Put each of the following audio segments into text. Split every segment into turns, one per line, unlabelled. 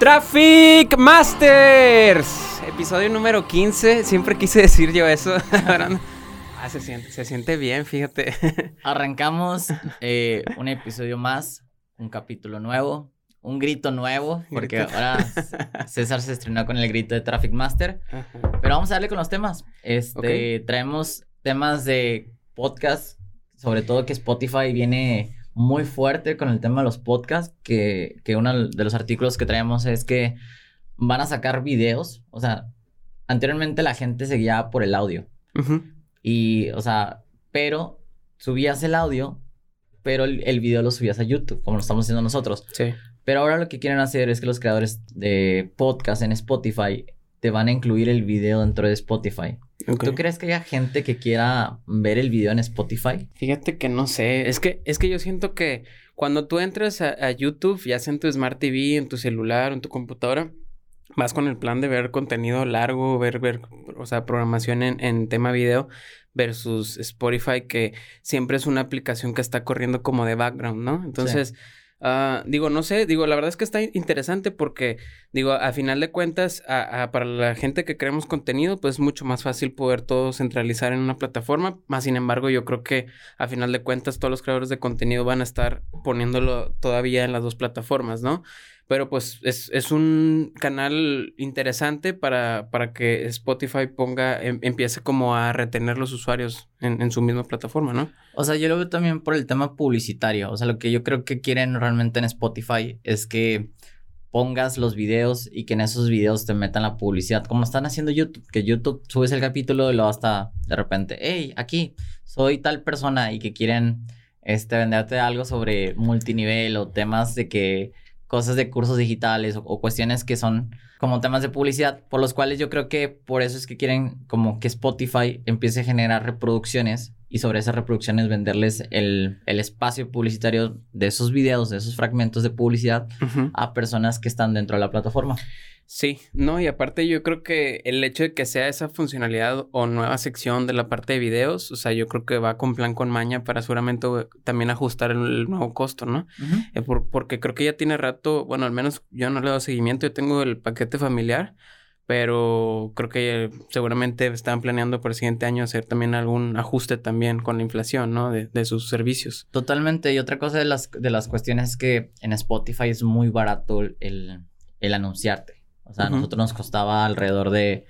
Traffic Masters, episodio número 15. Siempre quise decir yo eso. ah, se siente, se siente bien, fíjate.
Arrancamos eh, un episodio más, un capítulo nuevo, un grito nuevo, porque ahora César se estrenó con el grito de Traffic Master. Pero vamos a darle con los temas. Este, traemos temas de podcast, sobre todo que Spotify viene muy fuerte con el tema de los podcasts, que, que uno de los artículos que traemos es que van a sacar videos, o sea, anteriormente la gente seguía por el audio. Y, o sea, pero subías el audio, pero el, el, video lo subías a YouTube, como lo estamos haciendo nosotros.
Sí.
Pero ahora lo que quieren hacer es que los creadores de podcast en Spotify te van a incluir el video dentro de Spotify. ¿Tú crees que haya gente que quiera ver el video en Spotify?
Fíjate que no sé. Es que, es que yo siento que cuando tú entras a, YouTube, ya sea en tu Smart TV, en tu celular, en tu computadora, vas con el plan de ver contenido largo, ver, ver, o sea, programación en, en tema video versus Spotify, que siempre es una aplicación que está corriendo como de background, ¿no? Entonces... Uh, digo, no sé, digo, la verdad es que está interesante porque, digo, a final de cuentas, para la gente que creamos contenido, pues es mucho más fácil poder todo centralizar en una plataforma. Más sin embargo, yo creo que a final de cuentas todos los creadores de contenido van a estar poniéndolo todavía en las dos plataformas, ¿no? Pero pues es, es un canal interesante para, para que Spotify ponga, em, empiece como a retener los usuarios en, su misma plataforma, ¿no?
O sea, yo lo veo también por el tema publicitario. O sea, lo que yo creo que quieren realmente en Spotify es que pongas los videos y que en esos videos te metan la publicidad, como están haciendo YouTube, que YouTube subes el capítulo y luego hasta de repente, hey, aquí soy tal persona y que quieren este, venderte algo sobre multinivel o temas de que cosas de cursos digitales o, cuestiones que son como temas de publicidad, por los cuales yo creo que por eso es que quieren como que Spotify empiece a generar reproducciones y sobre esas reproducciones venderles el, el espacio publicitario de esos videos, de esos fragmentos de publicidad a personas que están dentro de la plataforma.
Sí, no, y aparte yo creo que el hecho de que sea esa funcionalidad o nueva sección de la parte de videos, o sea, yo creo que va con plan con maña para seguramente también ajustar el, nuevo costo, ¿no? Eh, porque creo que ya tiene rato, bueno, al menos yo no le doy seguimiento, yo tengo el paquete familiar, pero creo que seguramente están planeando para el siguiente año hacer también algún ajuste también con la inflación, ¿no? De, de, sus servicios.
Totalmente. Y otra cosa de las, de las cuestiones es que en Spotify es muy barato el, el anunciarte. O sea, a nosotros nos costaba alrededor de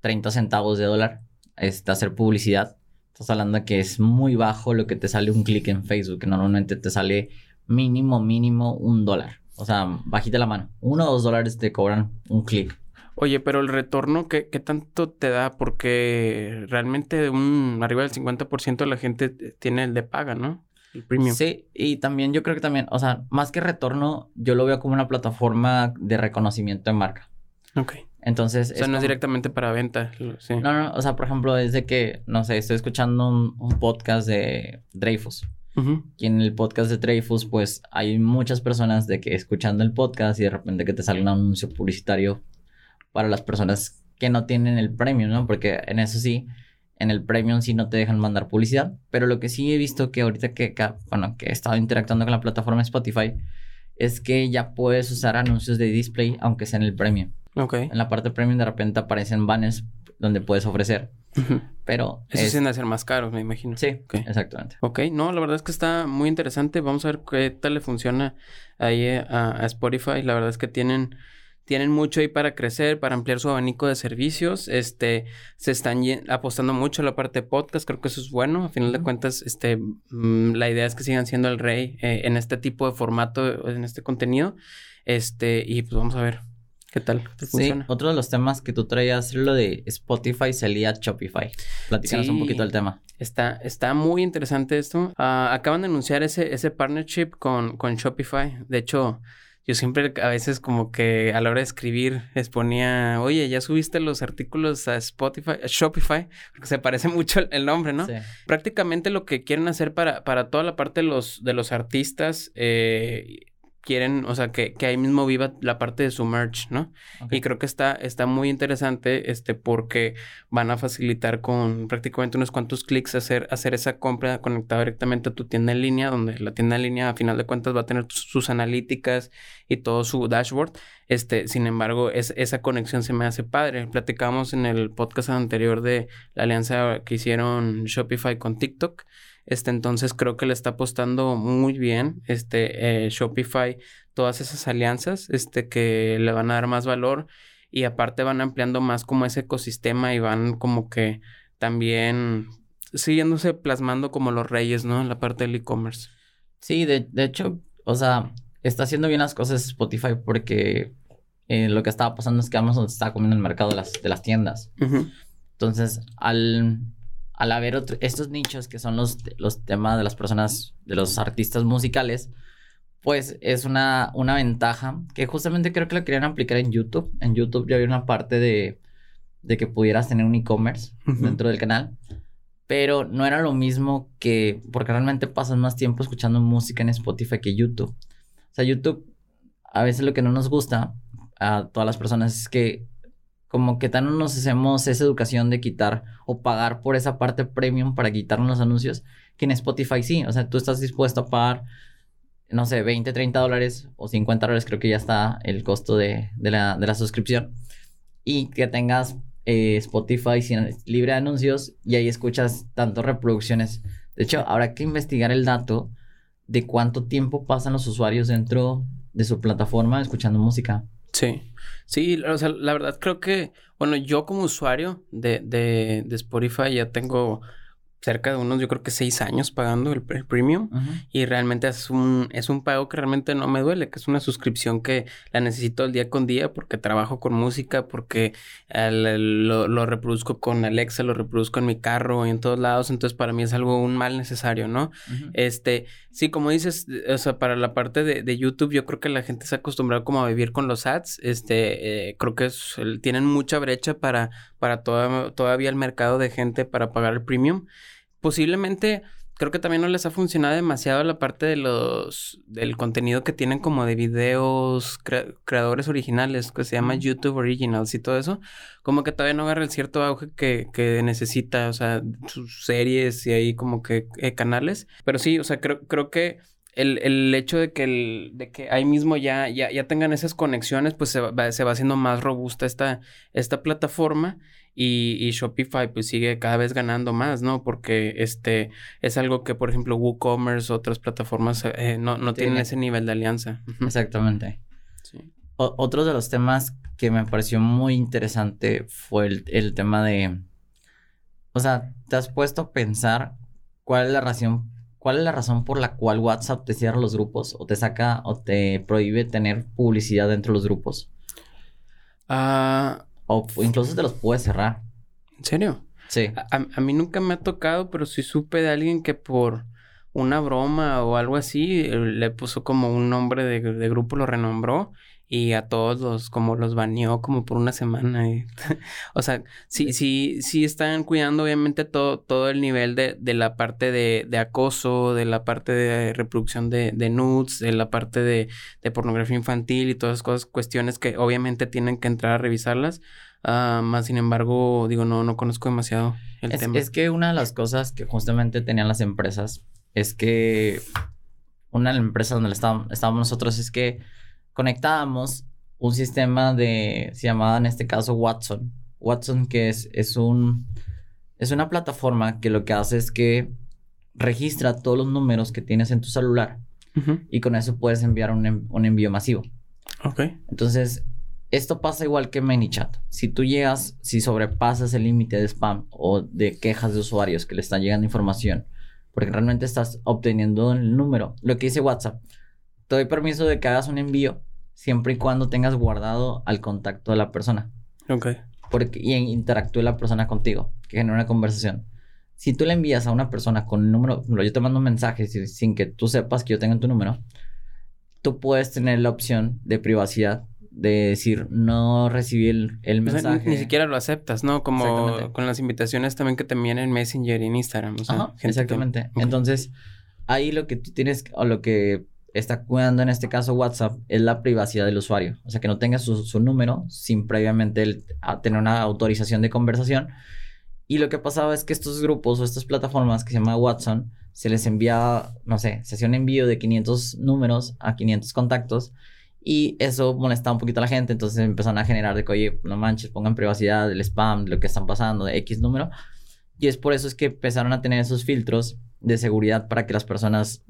30 centavos de dólar este, hacer publicidad. Estás hablando de que es muy bajo lo que te sale un clic en Facebook, que normalmente te sale mínimo, mínimo un dólar. O sea, bajita la mano. Uno o dos dólares te cobran un clic.
Oye, pero el retorno, ¿qué, ¿qué, tanto te da? Porque realmente un, arriba del 50% de la gente tiene el de paga, ¿no? El premium.
Sí, y también yo creo que también, o sea, más que retorno, yo lo veo como una plataforma de reconocimiento de marca.
Ok.
Entonces.
O sea, no es directamente para venta. Sí.
No, no, o sea, por ejemplo, es de que, no sé, estoy escuchando un, podcast de Dreyfus. Y en el podcast de Dreyfus, pues hay muchas personas de que escuchando el podcast y de repente que te sale un anuncio publicitario para las personas que no tienen el premium, ¿no? Porque en eso sí, en el premium sí no te dejan mandar publicidad. Pero lo que sí he visto que ahorita que, bueno, que he estado interactuando con la plataforma Spotify, es que ya puedes usar anuncios de display aunque sea en el premium.
Ok.
En la parte premium de repente aparecen banners donde puedes ofrecer. Pero.
Eso es... tiende ser más caros, me imagino.
Sí, exactamente.
Ok, no, la verdad es que está muy interesante. Vamos a ver qué tal le funciona ahí a, Spotify. La verdad es que tienen tienen mucho ahí para crecer, para ampliar su abanico de servicios. Este, se están apostando mucho a la parte de podcast, creo que eso es bueno. A final de cuentas, este, mm, la idea es que sigan siendo el rey eh, en este tipo de formato, en este contenido. Este, y pues vamos a ver ¿Qué tal?
sí, otro de los temas que tú traías es lo de Spotify salía Shopify. Platícanos un poquito del tema.
Está, está muy interesante esto. Ah, acaban de anunciar ese, ese partnership con, con Shopify. De hecho, yo siempre a veces como que a la hora de escribir les ponía, oye, ya subiste los artículos a Spotify, a Shopify, porque se parece mucho el nombre, ¿no? Sí. Prácticamente lo que quieren hacer para, para toda la parte de los, de los artistas, eh, quieren, o sea, que, que ahí mismo viva la parte de su merch, ¿no? Y creo que está, está muy interesante, este, porque van a facilitar con prácticamente unos cuantos clics hacer, hacer esa compra conectada directamente a tu tienda en línea, donde la tienda en línea, a final de cuentas, va a tener sus analíticas y todo su dashboard. Este, sin embargo, es, esa conexión se me hace padre. Platicamos en el podcast anterior de la alianza que hicieron Shopify con TikTok. Este, entonces creo que le está apostando muy bien este, eh, Shopify todas esas alianzas este, que le van a dar más valor y aparte van ampliando más como ese ecosistema y van como que también siguiéndose plasmando como los reyes, ¿no? En la parte del e-commerce.
Sí, de, de, hecho, o sea, está haciendo bien las cosas Spotify porque eh, lo que estaba pasando es que Amazon estaba comiendo el mercado de las, de las tiendas. Entonces, al al haber estos nichos que son los, los temas de las personas, de los artistas musicales, pues es una, una ventaja que justamente creo que lo querían aplicar en YouTube. En YouTube ya había una parte de, de que pudieras tener un e-commerce dentro del canal, pero no era lo mismo que, porque realmente pasas más tiempo escuchando música en Spotify que YouTube. O sea, YouTube, a veces lo que no nos gusta a todas las personas es que como que tan no nos hacemos esa educación de quitar o pagar por esa parte premium para quitarnos los anuncios, que en Spotify sí, o sea, tú estás dispuesto a pagar, no sé, 20, 30 dólares o 50 dólares, creo que ya está el costo de, la, suscripción, y que tengas eh, Spotify sin, libre de anuncios y ahí escuchas tantas reproducciones. De hecho, habrá que investigar el dato de cuánto tiempo pasan los usuarios dentro de su plataforma escuchando música.
Sí. Sí, o sea, la verdad creo que, bueno, yo como usuario de, de, de Spotify ya tengo cerca de unos, yo creo que seis años pagando el, premium. Y realmente es un, es un pago que realmente no me duele, que es una suscripción que la necesito el día con día porque trabajo con música, porque lo, reproduzco con Alexa, lo reproduzco en mi carro y en todos lados, entonces para mí es algo un mal necesario, ¿no? Este, sí, como dices, o sea, para la parte de, de, YouTube yo creo que la gente se ha acostumbrado como a vivir con los ads, este, eh, creo que tienen mucha brecha para, para todavía el mercado de gente para pagar el premium. Posiblemente creo que también no les ha funcionado demasiado la parte de los del contenido que tienen como de videos creadores originales que se llama YouTube Originals y todo eso. Como que todavía no agarra el cierto auge que, que necesita o sea sus series y ahí como que eh, canales. Pero sí o sea creo creo que el, el hecho de que, el, de que ahí mismo ya, ya, ya tengan esas conexiones, pues se va, se va haciendo más robusta esta, esta plataforma y, y, Shopify pues sigue cada vez ganando más, ¿no? Porque este es algo que, por ejemplo, WooCommerce, otras plataformas eh, no, no tienen ese nivel de alianza.
Exactamente. Sí. otro de los temas que me pareció muy interesante fue el, el tema de... O sea, ¿te has puesto a pensar cuál es la razón ¿Cuál es la razón por la cual WhatsApp te cierra los grupos o te saca o te prohíbe tener publicidad dentro de los grupos?
Ah.
o incluso te los puede cerrar.
¿En serio?
Sí.
A, mí nunca me ha tocado, pero sí supe de alguien que por una broma o algo así eh, le puso como un nombre de, de grupo, lo renombró y a todos los como los baneó como por una semana. o sea, sí, sí, sí están cuidando obviamente todo, todo el nivel de, de la parte de, de, acoso, de la parte de reproducción de, de nudes, de la parte de, de, pornografía infantil y todas esas cosas, cuestiones que obviamente tienen que entrar a revisarlas. Uh, más sin embargo, digo, no, no conozco demasiado el tema.
Es que una de las cosas que justamente tenían las empresas es que una de las empresas donde estábamos, estábamos nosotros es que conectábamos un sistema de, se llamaba en este caso Watson. Watson que es, es un, es una plataforma que lo que hace es que registra todos los números que tienes en tu celular y con eso puedes enviar un, un, envío masivo.
Ok.
Entonces, esto pasa igual que ManyChat. Si tú llegas, si sobrepasas el límite de spam o de quejas de usuarios que le están llegando información, porque realmente estás obteniendo el número, lo que dice WhatsApp, te doy permiso de que hagas un envío siempre y cuando tengas guardado al contacto de la persona.
Ok.
Porque, y interactúe la persona contigo, que genera una conversación. Si tú le envías a una persona con el número, yo te mando un mensaje sin que tú sepas que yo tengo tu número, tú puedes tener la opción de privacidad de decir no recibí el, mensaje.
ni, siquiera lo aceptas, ¿no? Como con las invitaciones también que te envían en Messenger y en Instagram.
exactamente. Entonces, ahí lo que tú tienes, o lo que está cuidando en este caso WhatsApp es la privacidad del usuario. O sea, que no tenga su, número sin previamente tener una autorización de conversación. Y lo que pasaba es que estos grupos o estas plataformas que se llama Watson, se les envía, no sé, se hacía un envío de 500 números a 500 contactos y eso molestaba un poquito a la gente, entonces empezaron a generar de que, oye, no manches, pongan privacidad, el spam, lo que están pasando, de X número. Y es por eso es que empezaron a tener esos filtros de seguridad para que las personas,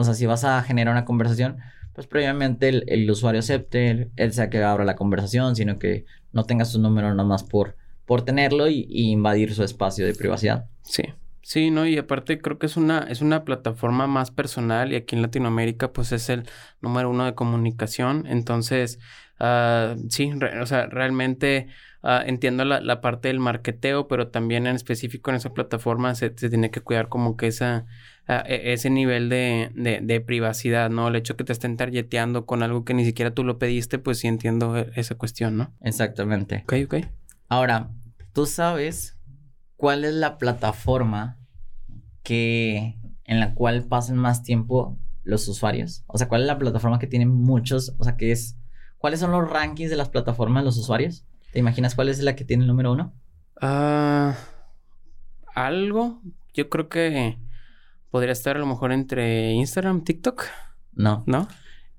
o sea, si vas a generar una conversación, pues previamente el, usuario acepte, él, sea que abra la conversación, sino que no tenga su número nomás por, por tenerlo y, y invadir su espacio de privacidad.
Sí. Sí, no, y aparte creo que es una, es una plataforma más personal y aquí en Latinoamérica pues es el número uno de comunicación. Entonces, uh, sí, o sea, realmente uh, entiendo la, la, parte del marketeo, pero también en específico en esa plataforma se, se tiene que cuidar como que esa, uh, ese nivel de, de, de, privacidad, ¿no? El hecho que te estén targeteando con algo que ni siquiera tú lo pediste, pues sí entiendo e, esa cuestión, ¿no?
Exactamente.
Ok, ok.
Ahora, tú sabes ¿cuál es la plataforma que en la cual pasan más tiempo los usuarios? O sea, ¿cuál es la plataforma que tiene muchos, o sea, que es ¿Cuáles son los rankings de las plataformas de los usuarios? ¿Te imaginas cuál es la que tiene el número uno?
Ah, algo. Yo creo que podría estar a lo mejor entre Instagram, TikTok.
No.
¿No?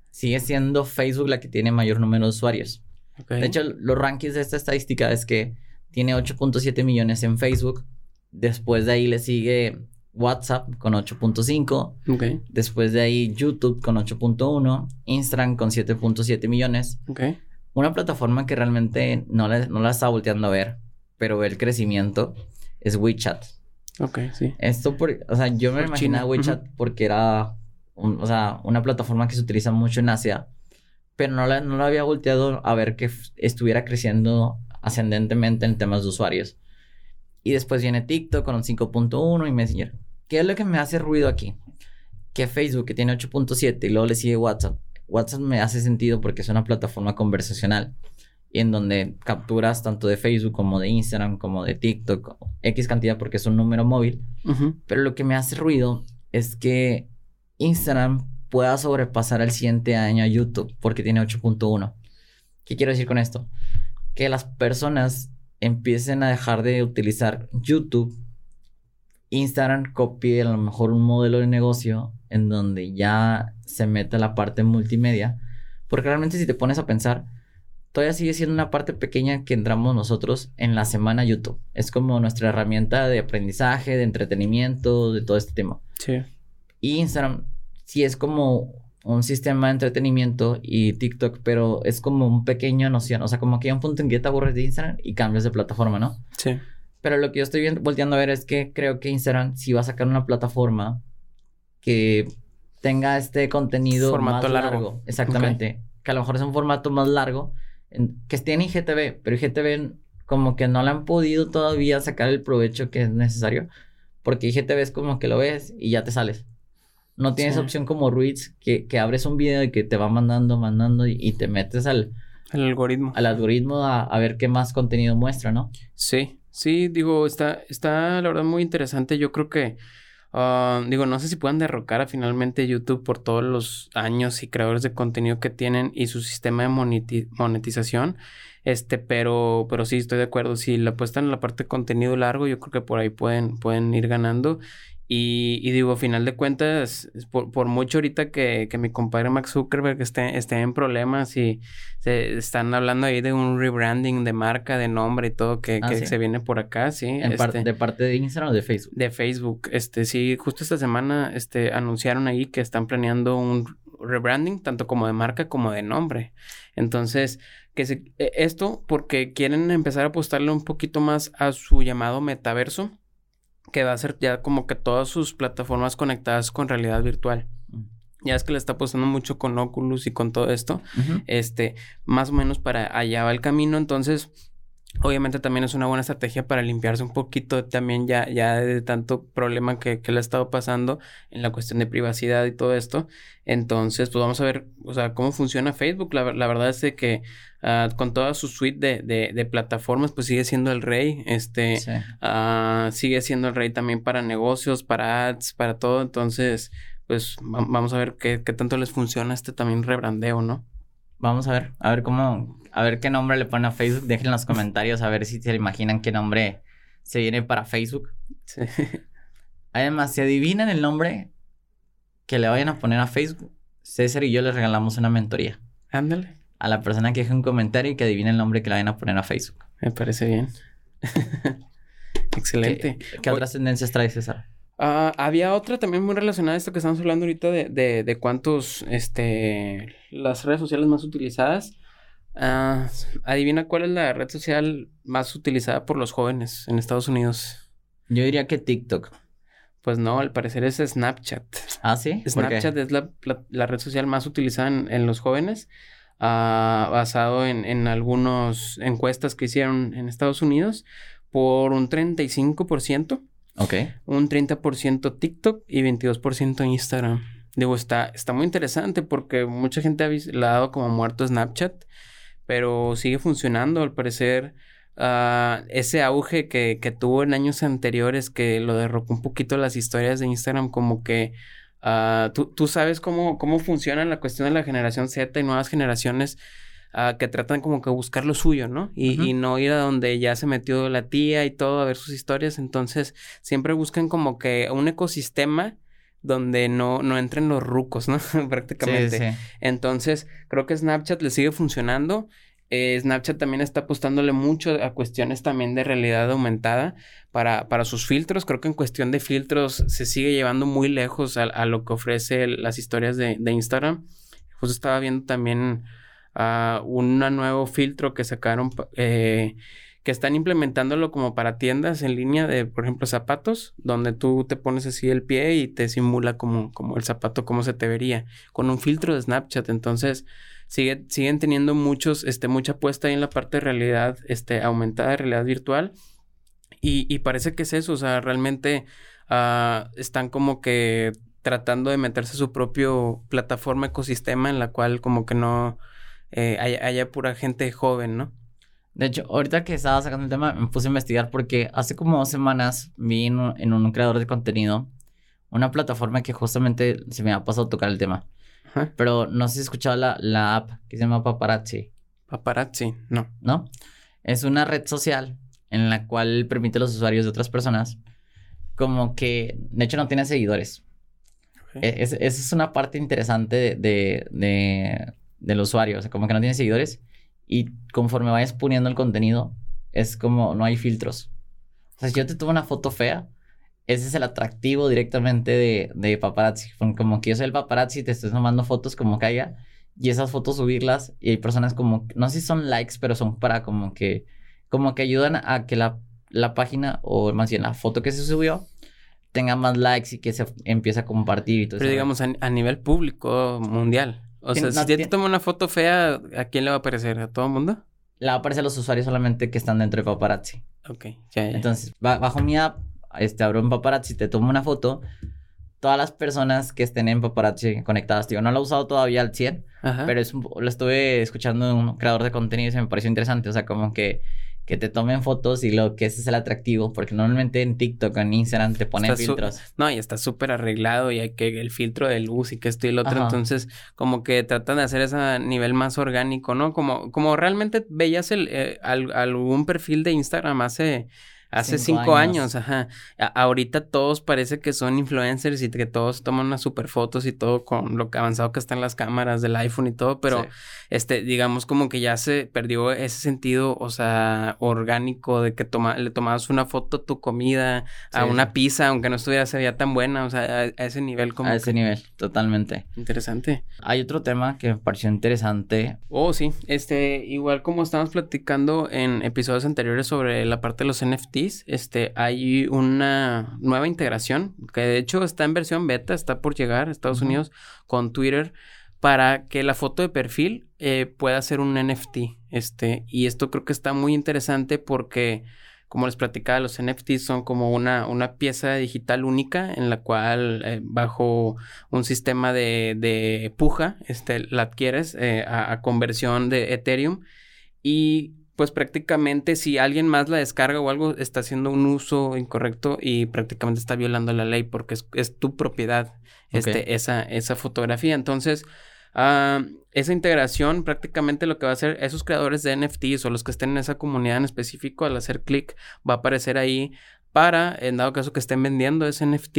Sigue siendo Facebook la que tiene mayor número de usuarios. De hecho, los rankings de esta estadística es que tiene 8.7 millones en Facebook. Después de ahí le sigue WhatsApp con 8.5.
Okay.
Después de ahí YouTube con 8.1. Instagram con 7.7 millones.
Okay.
Una plataforma que realmente no la, no la está volteando a ver, pero ve el crecimiento, es WeChat.
Ok, sí.
Esto por, o sea, yo me imaginaba WeChat porque era, o sea, una plataforma que se utiliza mucho en Asia, pero no la, no la había volteado a ver que estuviera creciendo ascendentemente en temas de usuarios. Y después viene TikTok con un 5.1 y Messenger. ¿Qué es lo que me hace ruido aquí? Que Facebook, que tiene 8.7 y luego le sigue WhatsApp. WhatsApp me hace sentido porque es una plataforma conversacional y en donde capturas tanto de Facebook como de Instagram como de TikTok X cantidad porque es un número móvil. Pero lo que me hace ruido es que Instagram pueda sobrepasar al siguiente año a YouTube porque tiene 8.1. ¿Qué quiero decir con esto? que las personas empiecen a dejar de utilizar YouTube, Instagram copie a lo mejor un modelo de negocio en donde ya se mete la parte multimedia, porque realmente si te pones a pensar, todavía sigue siendo una parte pequeña que entramos nosotros en la semana YouTube. Es como nuestra herramienta de aprendizaje, de entretenimiento, de todo este tema.
Sí.
Y Instagram sí es como un sistema de entretenimiento y TikTok, pero es como un pequeño noción. O sea, como que hay un punto en que te aburres de Instagram y cambias de plataforma, ¿no?
Sí.
Pero lo que yo estoy volteando a ver es que creo que Instagram sí va a sacar una plataforma que tenga este contenido
formato
más largo. Exactamente. Que a lo mejor es un formato más largo, que esté en IGTV, pero IGTV como que no le han podido todavía sacar el provecho que es necesario. Porque IGTV es como que lo ves y ya te sales. No tienes opción como Ruiz que, que, abres un video y que te va mandando, mandando y, te metes al...
Al algoritmo.
Al algoritmo a, a, ver qué más contenido muestra, ¿no?
Sí, sí, digo, está, está la verdad muy interesante. Yo creo que, uh, digo, no sé si puedan derrocar a finalmente YouTube por todos los años y creadores de contenido que tienen y su sistema de monetización. Este, pero, pero sí, estoy de acuerdo. Si la apuestan en la parte de contenido largo, yo creo que por ahí pueden, pueden ir ganando. Y, digo, a final de cuentas, por, por mucho ahorita que, que, mi compadre Max Zuckerberg esté, esté en problemas y se están hablando ahí de un rebranding de marca, de nombre y todo que, ah, que se viene por acá, sí.
Este ¿De parte de Instagram o de Facebook?
De Facebook. Este, sí, justo esta semana este, anunciaron ahí que están planeando un rebranding, tanto como de marca como de nombre. Entonces, que se, e, esto porque quieren empezar a apostarle un poquito más a su llamado metaverso que va a ser ya como que todas sus plataformas conectadas con realidad virtual. Ya es que le está apostando mucho con Oculus y con todo esto. Este, más o menos para allá va el camino. Entonces, Obviamente también es una buena estrategia para limpiarse un poquito también ya, ya de tanto problema que, que le ha estado pasando en la cuestión de privacidad y todo esto. Entonces, pues vamos a ver, o sea, cómo funciona Facebook. La, la verdad es de que uh, con toda su suite de, de, plataformas, pues sigue siendo el rey. Este, uh, sigue siendo el rey también para negocios, para ads, para todo. Entonces, pues vamos a ver qué, qué tanto les funciona este también rebrandeo, ¿no?
Vamos a ver, a ver cómo, a ver qué nombre le ponen a Facebook. Dejen en los comentarios a ver si se imaginan qué nombre se viene para Facebook. Sí. Además, si adivinan el nombre que le vayan a poner a Facebook, César y yo les regalamos una mentoría.
Ándale.
A la persona que deje un comentario y que adivine el nombre que le vayan a poner a Facebook.
Me parece bien. Excelente.
¿Qué, otras tendencias trae César?
Ah, había otra también muy relacionada a esto que estamos hablando ahorita de, de, de cuántos, este, las redes sociales más utilizadas. Ah, adivina cuál es la red social más utilizada por los jóvenes en Estados Unidos.
Yo diría que TikTok.
Pues no, al parecer es Snapchat.
Ah, sí.
Snapchat es la, la, red social más utilizada en, los jóvenes, ah, basado en, en algunas encuestas que hicieron en Estados Unidos, por un 35%.
Ok.
Un 30% TikTok y 22% Instagram. Digo, está, está muy interesante porque mucha gente ha dado como muerto Snapchat, pero sigue funcionando. Al parecer, uh, ese auge que, que, tuvo en años anteriores que lo derrocó un poquito las historias de Instagram, como que uh, tú, tú, sabes cómo, cómo funciona la cuestión de la generación Z y nuevas generaciones. Uh, que tratan como que buscar lo suyo, ¿no? Y, y, no ir a donde ya se metió la tía y todo a ver sus historias. Entonces, siempre buscan como que un ecosistema donde no, no entren los rucos, ¿no? Prácticamente. Entonces, creo que Snapchat le sigue funcionando. Eh, Snapchat también está apostándole mucho a cuestiones también de realidad aumentada para, para sus filtros. Creo que en cuestión de filtros se sigue llevando muy lejos a, lo que ofrece las historias de, de Instagram. Justo estaba viendo también uh, un nuevo filtro que sacaron eh, que están implementándolo como para tiendas en línea de, por ejemplo, zapatos, donde tú te pones así el pie y te simula como, como el zapato, cómo se te vería, con un filtro de Snapchat. Entonces, sigue, siguen teniendo muchos, este, mucha apuesta ahí en la parte de realidad, este, aumentada, realidad virtual. Y, y parece que es eso, o sea, realmente uh, están como que tratando de meterse su propio plataforma, ecosistema en la cual como que no eh, haya, haya pura gente joven, ¿no?
De hecho, ahorita que estaba sacando el tema, me puse a investigar porque hace como dos semanas vi en un, creador de contenido una plataforma que justamente se me ha pasado a tocar el tema. Pero no sé si escuchado la, la app que se llama Paparazzi.
Paparazzi, no.
¿No? Es una red social en la cual permite a los usuarios de otras personas como que, de hecho, no tiene seguidores. esa es, una parte interesante de, de, de, del usuario, o sea, como que no tiene seguidores y conforme vayas poniendo el contenido, es como no hay filtros. O sea, si yo te tomo una foto fea, ese es el atractivo directamente de, de paparazzi. Como que yo soy el paparazzi, te estoy tomando fotos como caiga y esas fotos subirlas y hay personas como, no sé si son likes, pero son para como que, como que ayudan a que la, la página o más bien la foto que se subió tenga más likes y que se empiece a compartir y todo
Pero digamos, a, nivel público, mundial. O sea, si ya te toma una foto fea, ¿a quién le va a aparecer? ¿A todo el mundo?
Le va a aparecer a los usuarios solamente que están dentro de paparazzi.
Ok, ya, ya.
Entonces, bajo mi app, este, abro en paparazzi, te tomo una foto. Todas las personas que estén en paparazzi conectadas, digo, no lo he usado todavía al 100, pero es lo estuve escuchando de un creador de contenido y se me pareció interesante. O sea, como que que te tomen fotos y lo que ese es el atractivo, porque normalmente en TikTok o en Instagram te ponen filtros.
No, y está súper arreglado y hay que el filtro de luz y que esto y lo otro, entonces como que tratan de hacer ese nivel más orgánico, ¿no? Como, como realmente veías el, eh, algún perfil de Instagram hace Hace cinco, años. ajá. ahorita todos parece que son influencers y que todos toman unas super fotos y todo con lo que avanzado que están las cámaras del iPhone y todo, pero este, digamos como que ya se perdió ese sentido, o sea, orgánico de que toma, le tomabas una foto a tu comida, a una pizza, aunque no estuviera se veía tan buena, o sea, a, ese nivel como.
A ese nivel, totalmente.
Interesante.
Hay otro tema que me pareció interesante.
Oh, sí. Este, igual como estábamos platicando en episodios anteriores sobre la parte de los NFT este, hay una nueva integración que de hecho está en versión beta, está por llegar a Estados Unidos con Twitter para que la foto de perfil eh, pueda ser un NFT. Este, y esto creo que está muy interesante porque, como les platicaba, los NFTs son como una, una pieza digital única en la cual eh, bajo un sistema de, de puja este, la adquieres eh, a, a conversión de Ethereum y pues prácticamente si alguien más la descarga o algo, está haciendo un uso incorrecto y prácticamente está violando la ley porque es, tu propiedad este, esa, esa fotografía. Entonces, ah, esa integración prácticamente lo que va a hacer esos creadores de NFTs o los que estén en esa comunidad en específico, al hacer clic, va a aparecer ahí para, en dado caso que estén vendiendo ese NFT,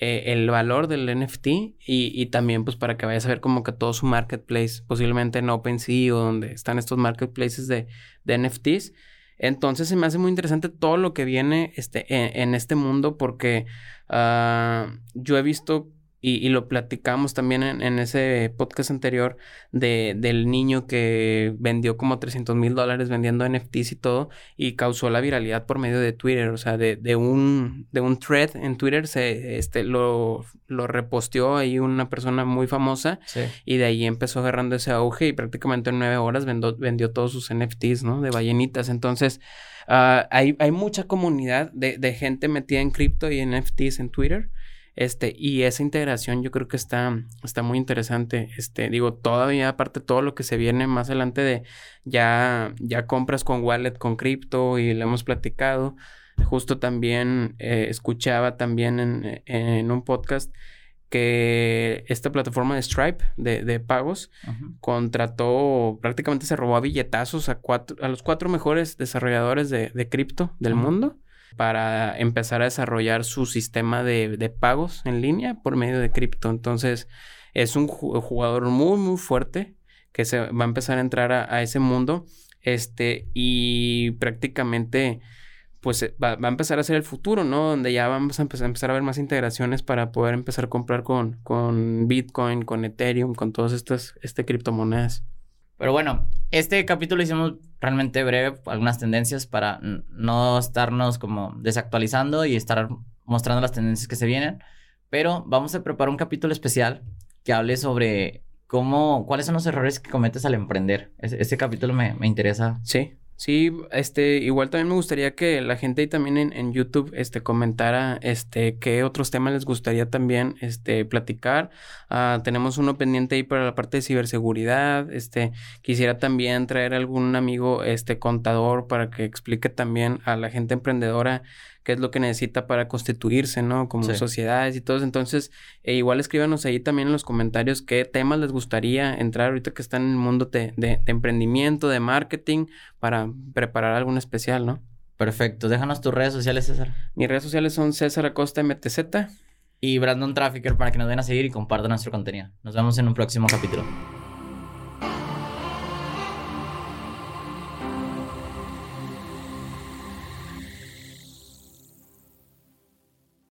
eh, el valor del NFT y, también pues para que vayas a ver como que todo su marketplace, posiblemente en OpenSea o donde están estos marketplaces de, NFTs. Entonces se me hace muy interesante todo lo que viene este, en, este mundo porque ah, yo he visto y, lo platicamos también en, ese podcast anterior de, del niño que vendió como 300 mil dólares vendiendo NFTs y todo y causó la viralidad por medio de Twitter, o sea, de, de un, de un thread en Twitter se este, lo, lo reposteó ahí una persona muy famosa y de ahí empezó agarrando ese auge y prácticamente en nueve horas vendió, vendió todos sus NFTs, ¿no? De ballenitas. Entonces, ah, hay, hay mucha comunidad de, de gente metida en cripto y NFTs en Twitter. Este, y esa integración yo creo que está, está muy interesante. Este, digo, todavía aparte todo lo que se viene más adelante de ya, ya compras con wallet, con cripto y lo hemos platicado. Justo también eh, escuchaba también en, en, un podcast que esta plataforma de Stripe de, de pagos contrató, prácticamente se robó a billetazos a, cuatro, a los cuatro mejores desarrolladores de, de cripto del mundo para empezar a desarrollar su sistema de, pagos en línea por medio de cripto. Entonces, es un jugador muy, muy fuerte que se va a empezar a entrar a, ese mundo. Este, y prácticamente, pues eh, va, a empezar a ser el futuro, ¿no? Donde ya vamos a empezar, a empezar a ver más integraciones para poder empezar a comprar con, con Bitcoin, con Ethereum, con todas estas este, criptomonedas.
Pero bueno, este capítulo hicimos realmente breve, algunas tendencias para no estarnos como desactualizando y estar mostrando las tendencias que se vienen. Pero vamos a preparar un capítulo especial que hable sobre cómo, cuáles son los errores que cometes al emprender. Ese, capítulo me, me interesa.
Sí, Sí, este, igual también me gustaría que la gente ahí también en, en, YouTube, este, comentara, este, qué otros temas les gustaría también, este, platicar. Ah, tenemos uno pendiente ahí para la parte de ciberseguridad, este, quisiera también traer algún amigo, este, contador para que explique también a la gente emprendedora qué es lo que necesita para constituirse, ¿no? Como sociedades y todo. Entonces, eh, igual escríbanos ahí también en los comentarios qué temas les gustaría entrar ahorita que están en el mundo de, de, emprendimiento, de marketing, para preparar algún especial, ¿no?
Perfecto. Déjanos tus redes sociales, César.
Mis redes sociales son César Acosta MTZ.
Y Brandon Trafficker para que nos den a seguir y compartan nuestro contenido. Nos vemos en un próximo capítulo.